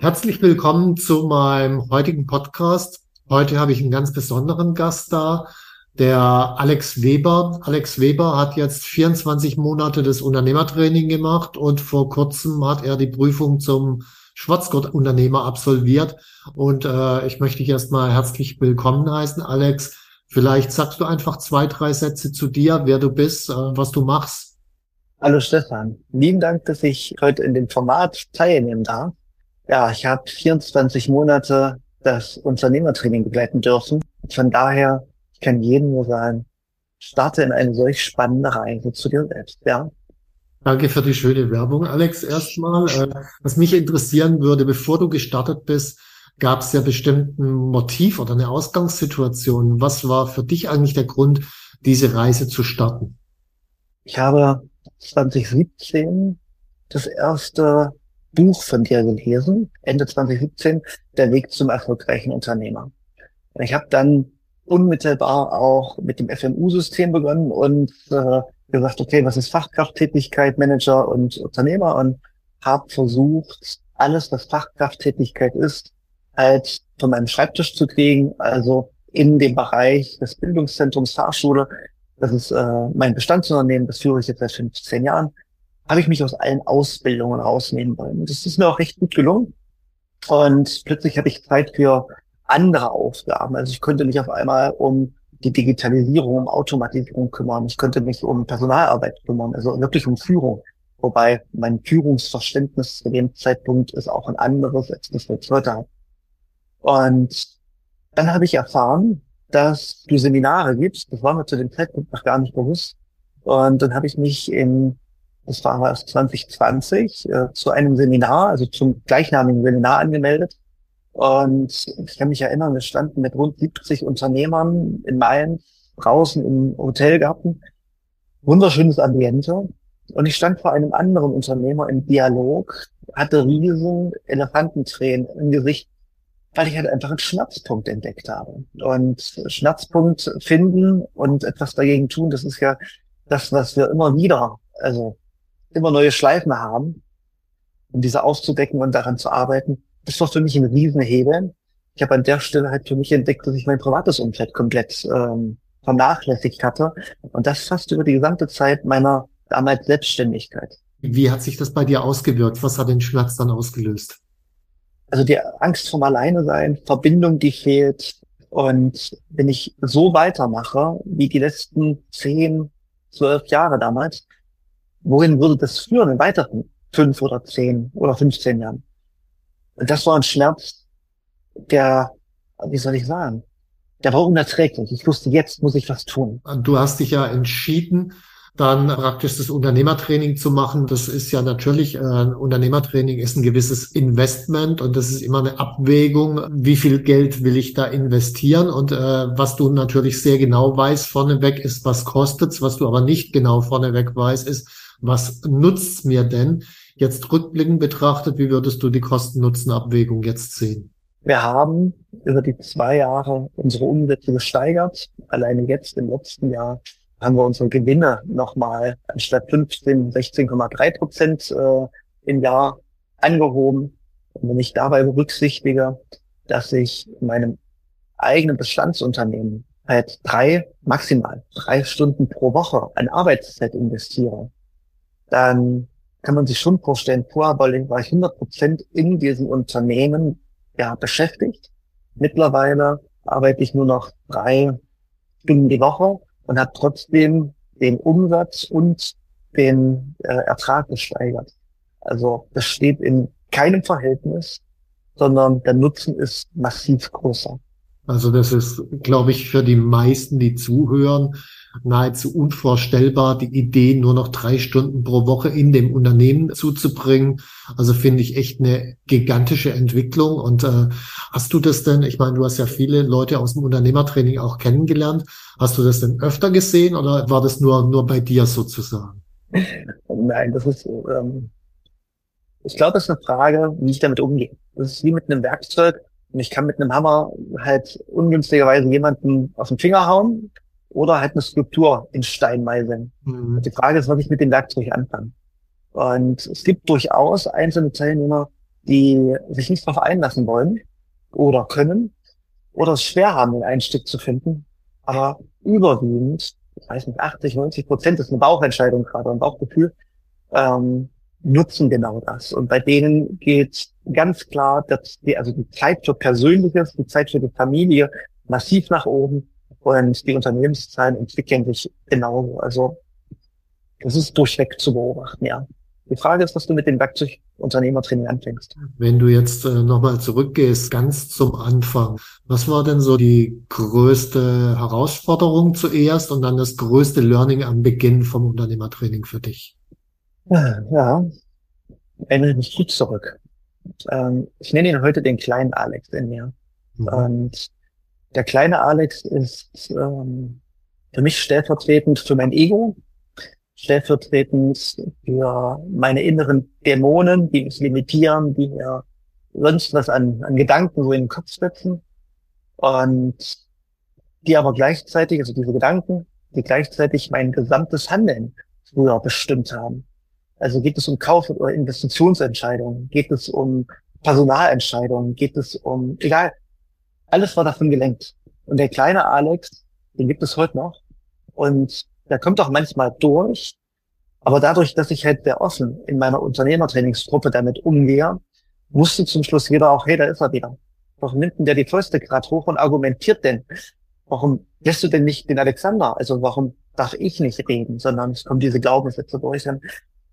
Herzlich willkommen zu meinem heutigen Podcast. Heute habe ich einen ganz besonderen Gast da, der Alex Weber. Alex Weber hat jetzt 24 Monate das Unternehmertraining gemacht und vor kurzem hat er die Prüfung zum Schwarzgurt-Unternehmer absolviert. Und äh, ich möchte dich erstmal herzlich willkommen heißen, Alex. Vielleicht sagst du einfach zwei, drei Sätze zu dir, wer du bist, äh, was du machst. Hallo Stefan, lieben Dank, dass ich heute in dem Format teilnehmen darf. Ja, ich habe 24 Monate das Unternehmertraining begleiten dürfen. Von daher, ich kann jedem nur sagen, starte in eine solch spannende Reise zu dir selbst, ja. Danke für die schöne Werbung, Alex. Erstmal, äh, was mich interessieren würde, bevor du gestartet bist, gab es ja bestimmt ein Motiv oder eine Ausgangssituation. Was war für dich eigentlich der Grund, diese Reise zu starten? Ich habe 2017 das erste Buch von dir gelesen, Ende 2017, Der Weg zum erfolgreichen Unternehmer. Ich habe dann unmittelbar auch mit dem FMU-System begonnen und äh, gesagt, okay, was ist Fachkrafttätigkeit, Manager und Unternehmer und habe versucht, alles, was Fachkrafttätigkeit ist, halt von meinem Schreibtisch zu kriegen, also in dem Bereich des Bildungszentrums Fahrschule. Das ist äh, mein Bestandsunternehmen, das führe ich jetzt seit 15 Jahren habe ich mich aus allen Ausbildungen rausnehmen wollen. Das ist mir auch recht gut gelungen. Und plötzlich hatte ich Zeit für andere Aufgaben. Also ich konnte mich auf einmal um die Digitalisierung, um Automatisierung kümmern. Ich könnte mich um Personalarbeit kümmern, also wirklich um Führung. Wobei mein Führungsverständnis zu dem Zeitpunkt ist auch ein anderes, als das ich heute habe. Und dann habe ich erfahren, dass du Seminare gibst. Das war mir zu dem Zeitpunkt noch gar nicht bewusst. Und dann habe ich mich in das war erst 2020, äh, zu einem Seminar, also zum gleichnamigen Seminar angemeldet. Und ich kann mich erinnern, wir standen mit rund 70 Unternehmern in Mainz draußen im Hotelgarten. Wunderschönes Ambiente. Und ich stand vor einem anderen Unternehmer im Dialog, hatte riesen Elefantentränen im Gesicht, weil ich halt einfach einen Schmerzpunkt entdeckt habe. Und Schmerzpunkt finden und etwas dagegen tun, das ist ja das, was wir immer wieder, also immer neue Schleifen haben, um diese auszudecken und daran zu arbeiten. Das war für mich ein Riesenhebel. Ich habe an der Stelle halt für mich entdeckt, dass ich mein privates Umfeld komplett ähm, vernachlässigt hatte. Und das fast über die gesamte Zeit meiner damals Selbstständigkeit. Wie hat sich das bei dir ausgewirkt? Was hat den Schmerz dann ausgelöst? Also die Angst vom Alleine sein, Verbindung, die fehlt. Und wenn ich so weitermache, wie die letzten zehn, zwölf Jahre damals, wohin würde das führen in weiteren fünf oder zehn oder 15 Jahren? Und das war ein Schmerz, der, wie soll ich sagen, der war unerträglich. Ich wusste, jetzt muss ich was tun. Du hast dich ja entschieden, dann praktisch das Unternehmertraining zu machen. Das ist ja natürlich, äh, Unternehmertraining ist ein gewisses Investment und das ist immer eine Abwägung, wie viel Geld will ich da investieren und äh, was du natürlich sehr genau weißt vorneweg ist, was kostet's, was du aber nicht genau vorneweg weißt, ist, was nutzt mir denn? Jetzt rückblickend betrachtet, wie würdest du die Kosten-Nutzen-Abwägung jetzt sehen? Wir haben über die zwei Jahre unsere Umsätze gesteigert. Alleine jetzt im letzten Jahr haben wir unsere Gewinne nochmal anstatt 15, 16,3 Prozent äh, im Jahr angehoben. Und wenn ich dabei berücksichtige, dass ich in meinem eigenen Bestandsunternehmen halt drei, maximal drei Stunden pro Woche an Arbeitszeit investiere, dann kann man sich schon vorstellen, vorher war ich 100 Prozent in diesem Unternehmen ja, beschäftigt. Mittlerweile arbeite ich nur noch drei Stunden die Woche und habe trotzdem den Umsatz und den äh, Ertrag gesteigert. Also das steht in keinem Verhältnis, sondern der Nutzen ist massiv größer. Also das ist, glaube ich, für die meisten, die zuhören, nahezu unvorstellbar, die Idee nur noch drei Stunden pro Woche in dem Unternehmen zuzubringen. Also finde ich echt eine gigantische Entwicklung. Und äh, hast du das denn, ich meine, du hast ja viele Leute aus dem Unternehmertraining auch kennengelernt. Hast du das denn öfter gesehen oder war das nur, nur bei dir sozusagen? Nein, das ist, ähm, ich glaube, das ist eine Frage, wie ich damit umgehe. Das ist wie mit einem Werkzeug. Und ich kann mit einem Hammer halt ungünstigerweise jemanden auf den Finger hauen oder halt eine Skulptur in Stein meißeln. Mhm. Die Frage ist, was ich mit dem Werkzeug anfange. Und es gibt durchaus einzelne Teilnehmer, die sich nicht darauf einlassen wollen oder können oder es schwer haben, den Einstieg zu finden. Aber überwiegend, ich weiß nicht, 80, 90 Prozent ist eine Bauchentscheidung gerade, ein Bauchgefühl, ähm, nutzen genau das. Und bei denen geht ganz klar, dass die, also die Zeit für Persönliches, die Zeit für die Familie massiv nach oben und die Unternehmenszahlen entwickeln sich genauso. Also das ist durchweg zu beobachten, ja. Die Frage ist, was du mit dem Werkzeug Unternehmertraining anfängst. Wenn du jetzt äh, nochmal zurückgehst, ganz zum Anfang, was war denn so die größte Herausforderung zuerst und dann das größte Learning am Beginn vom Unternehmertraining für dich? Ja, erinnere mich gut zurück. Ähm, ich nenne ihn heute den kleinen Alex in mir. Mhm. Und der kleine Alex ist ähm, für mich stellvertretend für mein Ego, stellvertretend für meine inneren Dämonen, die mich limitieren, die mir sonst was an, an Gedanken so in den Kopf setzen. Und die aber gleichzeitig, also diese Gedanken, die gleichzeitig mein gesamtes Handeln früher bestimmt haben. Also geht es um Kauf- oder Investitionsentscheidungen, geht es um Personalentscheidungen, geht es um, egal, alles war davon gelenkt. Und der kleine Alex, den gibt es heute noch. Und der kommt auch manchmal durch. Aber dadurch, dass ich halt sehr offen in meiner Unternehmertrainingsgruppe damit umgehe, wusste zum Schluss jeder auch, hey, da ist er wieder. Warum nimmt denn der die Fäuste gerade hoch und argumentiert denn? Warum lässt du denn nicht den Alexander? Also warum darf ich nicht reden, sondern es kommen diese Glaubenssätze durch. Und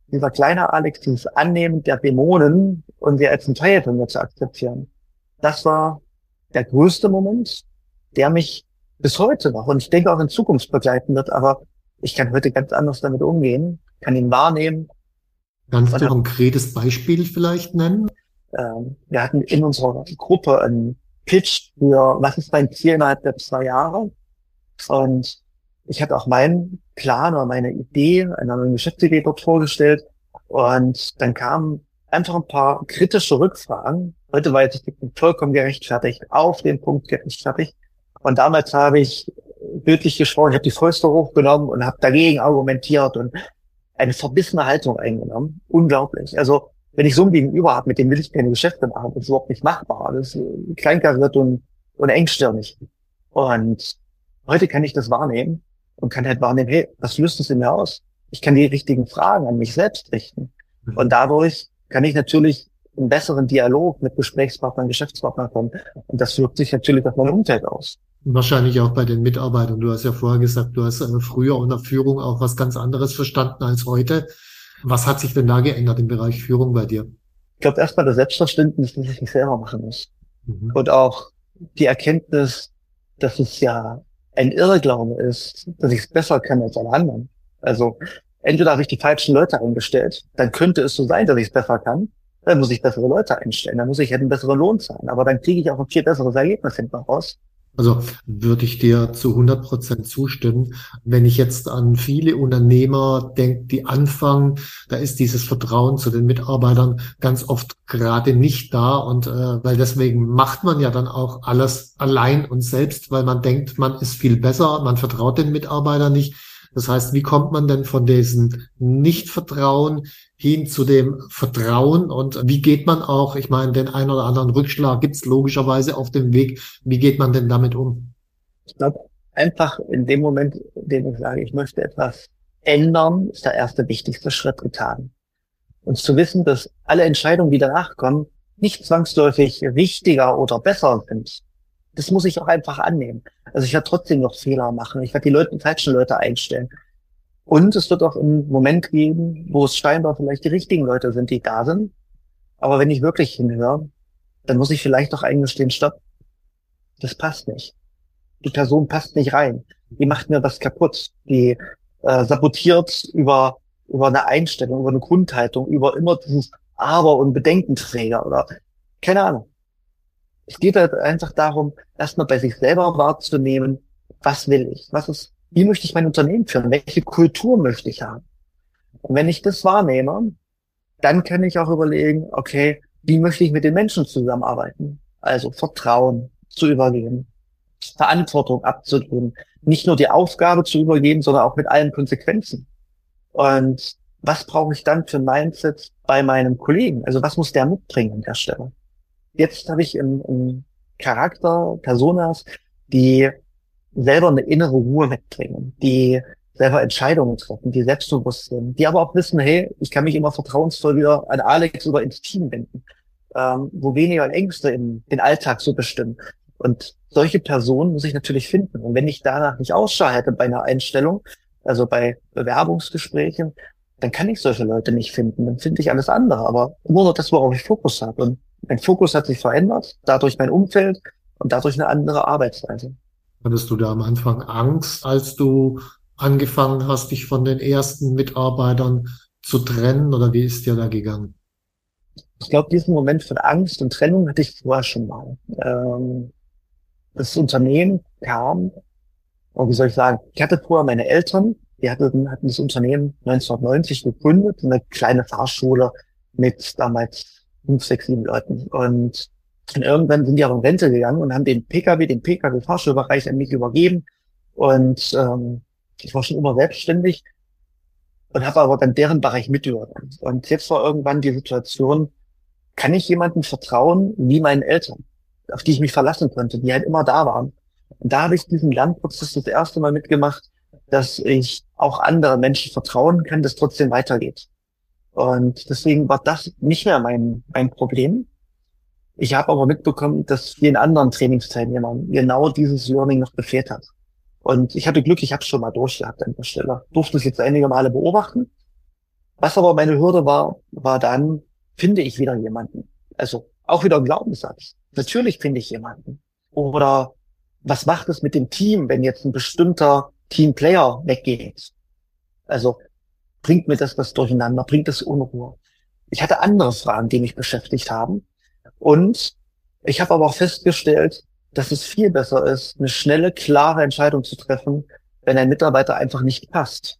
dieser kleine Alex, dieses Annehmen der Dämonen und sie als ein Teil von mir zu akzeptieren. Das war der größte Moment, der mich bis heute noch und ich denke auch in Zukunft begleiten wird, aber ich kann heute ganz anders damit umgehen, kann ihn wahrnehmen. Kannst du ein konkretes Beispiel vielleicht nennen? Ähm, wir hatten in unserer Gruppe einen Pitch für, was ist mein Ziel innerhalb der zwei Jahre? Und ich hatte auch meinen Plan oder meine Idee, eine neue Geschäftsidee dort vorgestellt. Und dann kamen einfach ein paar kritische Rückfragen. Heute war jetzt vollkommen gerechtfertigt, auf den Punkt gerechtfertigt. Und damals habe ich bildlich gesprochen, ich habe die Fäuste hochgenommen und habe dagegen argumentiert und eine verbissene Haltung eingenommen. Unglaublich. Also wenn ich so ein Gegenüber habe, mit dem will ich keine Geschäfte machen, das ist überhaupt nicht machbar. Das ist kleinkariert und, und engstirnig. Und heute kann ich das wahrnehmen und kann halt wahrnehmen, hey, was löst es in mir aus? Ich kann die richtigen Fragen an mich selbst richten. Mhm. Und dadurch kann ich natürlich einen besseren Dialog mit Gesprächspartnern, Geschäftspartnern kommen. Und das wirkt sich natürlich auf mein Umfeld aus. Wahrscheinlich auch bei den Mitarbeitern. Du hast ja vorher gesagt, du hast äh, früher unter Führung auch was ganz anderes verstanden als heute. Was hat sich denn da geändert im Bereich Führung bei dir? Ich glaube erstmal das Selbstverständnis, dass ich mich selber machen muss. Mhm. Und auch die Erkenntnis, dass es ja ein Irrglaube ist, dass ich es besser kann als alle anderen. Also entweder habe ich die falschen Leute eingestellt, dann könnte es so sein, dass ich es besser kann. Dann muss ich bessere Leute einstellen, dann muss ich halt einen besseren Lohn zahlen. Aber dann kriege ich auch ein viel besseres Erlebnis hinten raus. Also würde ich dir zu 100 Prozent zustimmen. Wenn ich jetzt an viele Unternehmer denke, die anfangen, da ist dieses Vertrauen zu den Mitarbeitern ganz oft gerade nicht da. Und äh, weil deswegen macht man ja dann auch alles allein und selbst, weil man denkt, man ist viel besser, man vertraut den Mitarbeitern nicht. Das heißt, wie kommt man denn von diesem Nichtvertrauen hin zu dem Vertrauen und wie geht man auch, ich meine, den einen oder anderen Rückschlag gibt es logischerweise auf dem Weg. Wie geht man denn damit um? Ich glaube, einfach in dem Moment, in dem ich sage, ich möchte etwas ändern, ist der erste wichtigste Schritt getan. Und zu wissen, dass alle Entscheidungen, die danach kommen, nicht zwangsläufig richtiger oder besser sind. Das muss ich auch einfach annehmen. Also ich werde trotzdem noch Fehler machen. Ich werde die Leute, die falschen Leute einstellen. Und es wird auch einen Moment geben, wo es scheinbar vielleicht die richtigen Leute sind, die da sind. Aber wenn ich wirklich hinhöre, dann muss ich vielleicht auch eingestehen, stopp, das passt nicht. Die Person passt nicht rein. Die macht mir was kaputt. Die äh, sabotiert über, über eine Einstellung, über eine Grundhaltung, über immer dieses Aber und Bedenkenträger oder keine Ahnung. Es geht halt einfach darum, erstmal bei sich selber wahrzunehmen, was will ich? Was ist wie möchte ich mein Unternehmen führen? Welche Kultur möchte ich haben? Und wenn ich das wahrnehme, dann kann ich auch überlegen, okay, wie möchte ich mit den Menschen zusammenarbeiten? Also Vertrauen zu übergeben, Verantwortung abzugeben, nicht nur die Aufgabe zu übergeben, sondern auch mit allen Konsequenzen. Und was brauche ich dann für ein Mindset bei meinem Kollegen? Also was muss der mitbringen an der Stelle? Jetzt habe ich im, im Charakter Personas, die selber eine innere Ruhe mitbringen, die selber Entscheidungen treffen, die selbstbewusst sind, die aber auch wissen, hey, ich kann mich immer vertrauensvoll wieder an Alex oder ins Team wenden, ähm, wo weniger Ängste in den Alltag so bestimmen. Und solche Personen muss ich natürlich finden. Und wenn ich danach nicht Ausschau hätte bei einer Einstellung, also bei Bewerbungsgesprächen, dann kann ich solche Leute nicht finden. Dann finde ich alles andere. Aber nur noch das, worauf ich Fokus habe. Und mein Fokus hat sich verändert, dadurch mein Umfeld und dadurch eine andere Arbeitsweise. Hattest du da am Anfang Angst, als du angefangen hast, dich von den ersten Mitarbeitern zu trennen oder wie ist dir da gegangen? Ich glaube, diesen Moment von Angst und Trennung hatte ich vorher schon mal. Ähm, das Unternehmen kam, und wie soll ich sagen, ich hatte vorher meine Eltern, die hatten, hatten das Unternehmen 1990 gegründet, eine kleine Fahrschule mit damals fünf, sechs, sieben Leuten. Und und irgendwann sind die auch in Rente gegangen und haben den Pkw, den Pkw-Fahrschulbereich an mich übergeben. Und ähm, ich war schon immer selbstständig und habe aber dann deren Bereich mit übernommen. Und jetzt war irgendwann die Situation, kann ich jemandem vertrauen wie meinen Eltern, auf die ich mich verlassen konnte, die halt immer da waren. Und da habe ich diesen Lernprozess das erste Mal mitgemacht, dass ich auch anderen Menschen vertrauen kann, dass trotzdem weitergeht. Und deswegen war das nicht mehr mein, mein Problem, ich habe aber mitbekommen, dass vielen anderen Trainingsteilnehmern genau dieses Learning noch gefehlt hat. Und ich hatte Glück, ich habe es schon mal durchgehabt an der Stelle. Durfte es jetzt einige Male beobachten. Was aber meine Hürde war, war dann, finde ich wieder jemanden. Also auch wieder ein Glaubenssatz. Natürlich finde ich jemanden. Oder was macht es mit dem Team, wenn jetzt ein bestimmter Teamplayer weggeht? Also bringt mir das was durcheinander, bringt das Unruhe? Ich hatte andere Fragen, die mich beschäftigt haben. Und ich habe aber auch festgestellt, dass es viel besser ist, eine schnelle, klare Entscheidung zu treffen, wenn ein Mitarbeiter einfach nicht passt.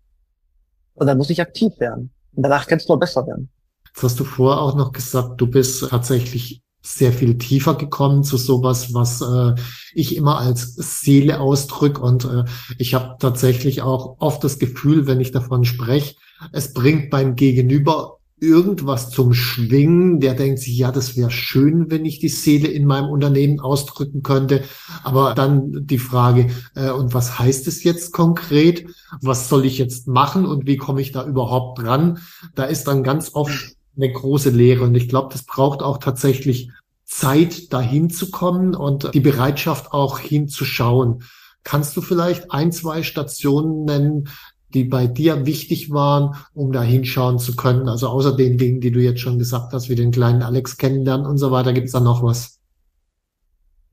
Und dann muss ich aktiv werden. Und danach kann es nur besser werden. Jetzt hast du vorher auch noch gesagt, du bist tatsächlich sehr viel tiefer gekommen zu sowas, was äh, ich immer als Seele ausdrück. Und äh, ich habe tatsächlich auch oft das Gefühl, wenn ich davon spreche, es bringt beim Gegenüber irgendwas zum Schwingen, der denkt sich, ja, das wäre schön, wenn ich die Seele in meinem Unternehmen ausdrücken könnte. Aber dann die Frage, äh, und was heißt es jetzt konkret? Was soll ich jetzt machen und wie komme ich da überhaupt dran? Da ist dann ganz oft eine große Lehre. Und ich glaube, das braucht auch tatsächlich Zeit, dahin zu kommen und die Bereitschaft auch hinzuschauen. Kannst du vielleicht ein, zwei Stationen nennen, die bei dir wichtig waren, um da hinschauen zu können? Also außer den Dingen, die du jetzt schon gesagt hast, wie den kleinen Alex kennenlernen und so weiter, gibt es da noch was?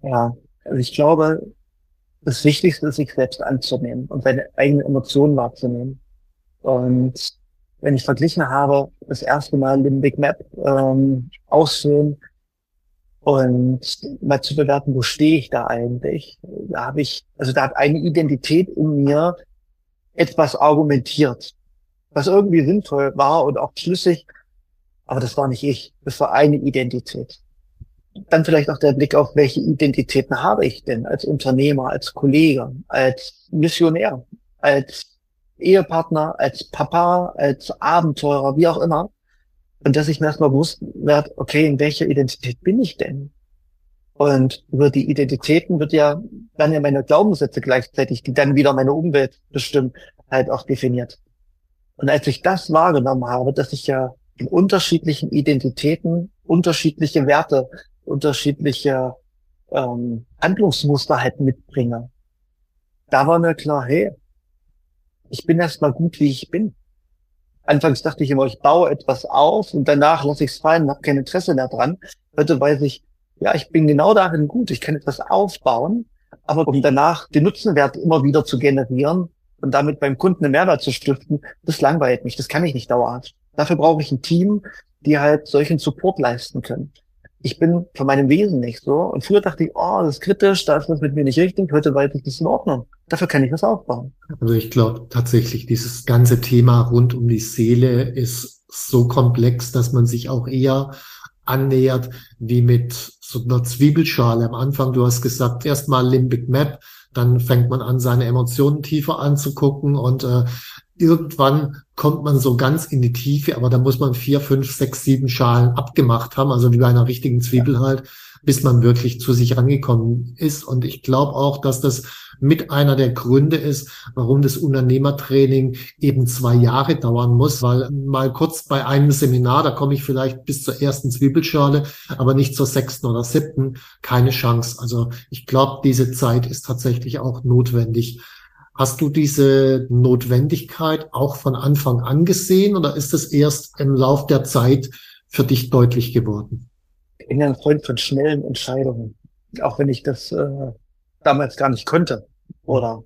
Ja, also ich glaube, das Wichtigste ist, sich selbst anzunehmen und seine eigenen Emotionen wahrzunehmen. Und wenn ich verglichen habe, das erste Mal den Big Map ähm, ausfüllen und mal zu bewerten, wo stehe ich da eigentlich? Da habe ich, also da hat eine Identität in mir etwas argumentiert, was irgendwie sinnvoll war und auch schlüssig, aber das war nicht ich, das war eine Identität. Dann vielleicht auch der Blick auf, welche Identitäten habe ich denn als Unternehmer, als Kollege, als Missionär, als Ehepartner, als Papa, als Abenteurer, wie auch immer. Und dass ich mir erstmal bewusst werde, okay, in welcher Identität bin ich denn? Und über die Identitäten wird ja, werden ja meine Glaubenssätze gleichzeitig, die dann wieder meine Umwelt bestimmen, halt auch definiert. Und als ich das wahrgenommen habe, dass ich ja in unterschiedlichen Identitäten unterschiedliche Werte, unterschiedliche ähm, Handlungsmuster halt mitbringe. Da war mir klar, hey, ich bin erstmal gut, wie ich bin. Anfangs dachte ich immer, ich baue etwas auf und danach lasse ich es fallen, habe kein Interesse mehr dran. Heute weiß ich, ja, ich bin genau darin gut, ich kann etwas aufbauen, aber um danach den Nutzenwert immer wieder zu generieren und damit beim Kunden einen Mehrwert zu stiften, das langweilt mich, das kann ich nicht dauerhaft. Dafür brauche ich ein Team, die halt solchen Support leisten können. Ich bin von meinem Wesen nicht so. Und früher dachte ich, oh, das ist kritisch, da ist was mit mir nicht richtig. Heute weiß ich, das ist in Ordnung. Dafür kann ich was aufbauen. Also ich glaube tatsächlich, dieses ganze Thema rund um die Seele ist so komplex, dass man sich auch eher annähert wie mit so einer Zwiebelschale. Am Anfang, du hast gesagt, erstmal Limbic Map, dann fängt man an, seine Emotionen tiefer anzugucken und äh, irgendwann kommt man so ganz in die Tiefe, aber da muss man vier, fünf, sechs, sieben Schalen abgemacht haben, also wie bei einer richtigen Zwiebel halt, bis man wirklich zu sich rangekommen ist. Und ich glaube auch, dass das mit einer der Gründe ist, warum das Unternehmertraining eben zwei Jahre dauern muss, weil mal kurz bei einem Seminar, da komme ich vielleicht bis zur ersten Zwiebelschale, aber nicht zur sechsten oder siebten, keine Chance. Also ich glaube, diese Zeit ist tatsächlich auch notwendig. Hast du diese Notwendigkeit auch von Anfang an gesehen oder ist es erst im Lauf der Zeit für dich deutlich geworden? Ich bin ein Freund von schnellen Entscheidungen, auch wenn ich das äh, damals gar nicht konnte. Oder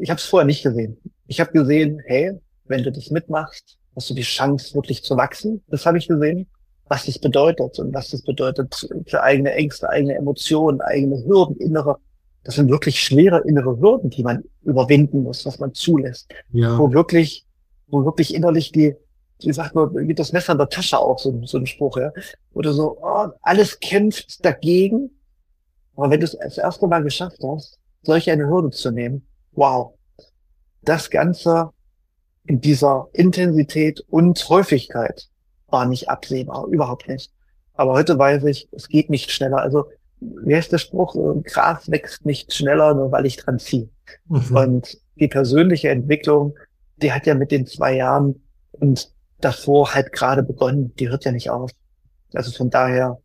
ich habe es vorher nicht gesehen. Ich habe gesehen, hey, wenn du das mitmachst, hast du die Chance, wirklich zu wachsen. Das habe ich gesehen, was das bedeutet und was das bedeutet für eigene Ängste, eigene Emotionen, eigene Hürden, innere das sind wirklich schwere innere Hürden, die man überwinden muss, was man zulässt. Ja. Wo wirklich, wo wirklich innerlich die, wie sagt man, wie das Messer in der Tasche auch, so, so ein Spruch, ja. Oder so, oh, alles kämpft dagegen. Aber wenn du es das erste Mal geschafft hast, solche eine Hürde zu nehmen, wow. Das Ganze in dieser Intensität und Häufigkeit war nicht absehbar, überhaupt nicht. Aber heute weiß ich, es geht nicht schneller. Also wie heißt der Spruch, Gras wächst nicht schneller, nur weil ich dran ziehe. Mhm. Und die persönliche Entwicklung, die hat ja mit den zwei Jahren und davor halt gerade begonnen, die hört ja nicht auf. Also von daher,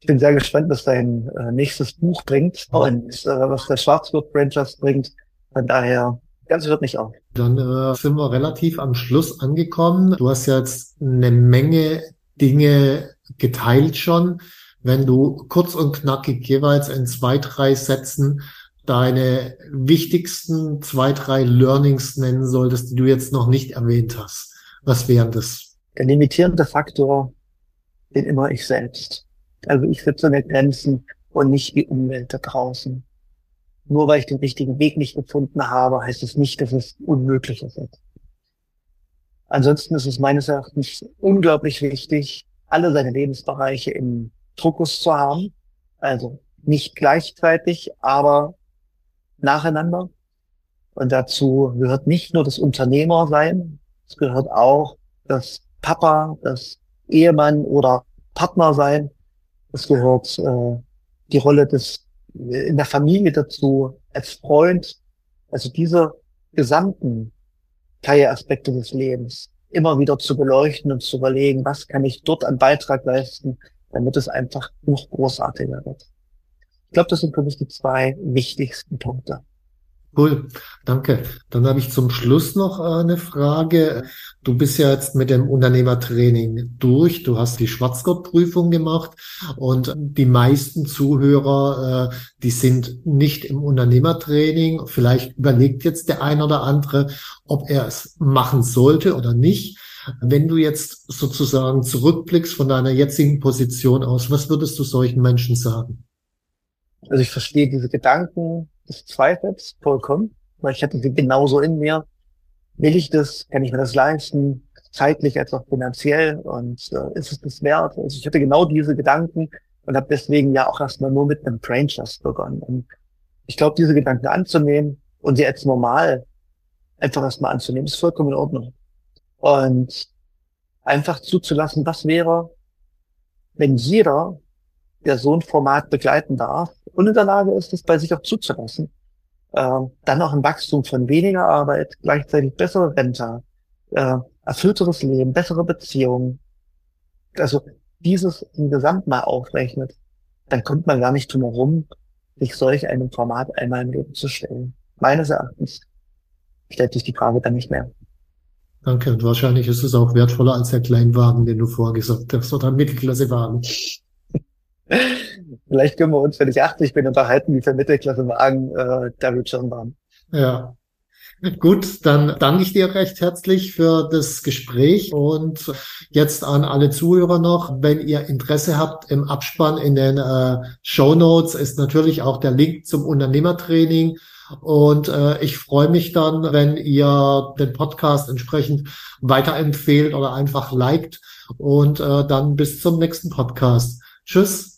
ich bin sehr gespannt, was dein äh, nächstes Buch bringt und äh, was der Schwarzgurt Rangers bringt. Von daher, ganz hört nicht auf. Dann äh, sind wir relativ am Schluss angekommen. Du hast jetzt eine Menge Dinge geteilt schon wenn du kurz und knackig jeweils in zwei, drei Sätzen deine wichtigsten zwei, drei Learnings nennen solltest, die du jetzt noch nicht erwähnt hast. Was wären das? Der limitierende Faktor bin immer ich selbst. Also ich setze mir Grenzen und nicht die Umwelt da draußen. Nur weil ich den richtigen Weg nicht gefunden habe, heißt es nicht, dass es unmöglich ist. Ansonsten ist es meines Erachtens unglaublich wichtig, alle seine Lebensbereiche im Fokus zu haben. Also nicht gleichzeitig, aber nacheinander. Und dazu gehört nicht nur das Unternehmer sein, es gehört auch das Papa, das Ehemann oder Partner sein. Es gehört äh, die Rolle des in der Familie dazu, als Freund. Also diese gesamten Teilaspekte des Lebens immer wieder zu beleuchten und zu überlegen, was kann ich dort an Beitrag leisten, damit es einfach noch großartiger wird. Ich glaube, das sind für mich die zwei wichtigsten Punkte. Cool, danke. Dann habe ich zum Schluss noch äh, eine Frage. Du bist ja jetzt mit dem Unternehmertraining durch. Du hast die Schwarzgurt-Prüfung gemacht und die meisten Zuhörer, äh, die sind nicht im Unternehmertraining. Vielleicht überlegt jetzt der ein oder andere, ob er es machen sollte oder nicht. Wenn du jetzt sozusagen zurückblickst von deiner jetzigen Position aus, was würdest du solchen Menschen sagen? Also ich verstehe diese Gedanken des Zweifels vollkommen, weil ich hatte sie genauso in mir. Will ich das? Kann ich mir das leisten? Zeitlich als auch finanziell? Und äh, ist es das wert? Also ich hatte genau diese Gedanken und habe deswegen ja auch erstmal nur mit einem Brain begonnen. Und ich glaube, diese Gedanken anzunehmen und sie als normal einfach erstmal anzunehmen, ist vollkommen in Ordnung. Und einfach zuzulassen, was wäre, wenn jeder, der so ein Format begleiten darf und in der Lage ist, es bei sich auch zuzulassen, äh, dann auch ein Wachstum von weniger Arbeit, gleichzeitig bessere Rente, äh, erfüllteres Leben, bessere Beziehungen, also dieses im Gesamt mal aufrechnet, dann kommt man gar nicht drum herum, sich solch einem Format einmal im Leben zu stellen. Meines Erachtens stellt sich die Frage dann nicht mehr. Danke. Und wahrscheinlich ist es auch wertvoller als der Kleinwagen, den du vorher gesagt hast, oder Mittelklassewagen. Vielleicht können wir uns, wenn ich 80 bin, unterhalten, wie viel Mittelklassewagen äh, da wird schon waren. Ja. Gut, dann danke ich dir recht herzlich für das Gespräch und jetzt an alle Zuhörer noch, wenn ihr Interesse habt im Abspann in den äh, Show Notes ist natürlich auch der Link zum Unternehmertraining und äh, ich freue mich dann, wenn ihr den Podcast entsprechend weiterempfehlt oder einfach liked und äh, dann bis zum nächsten Podcast. Tschüss,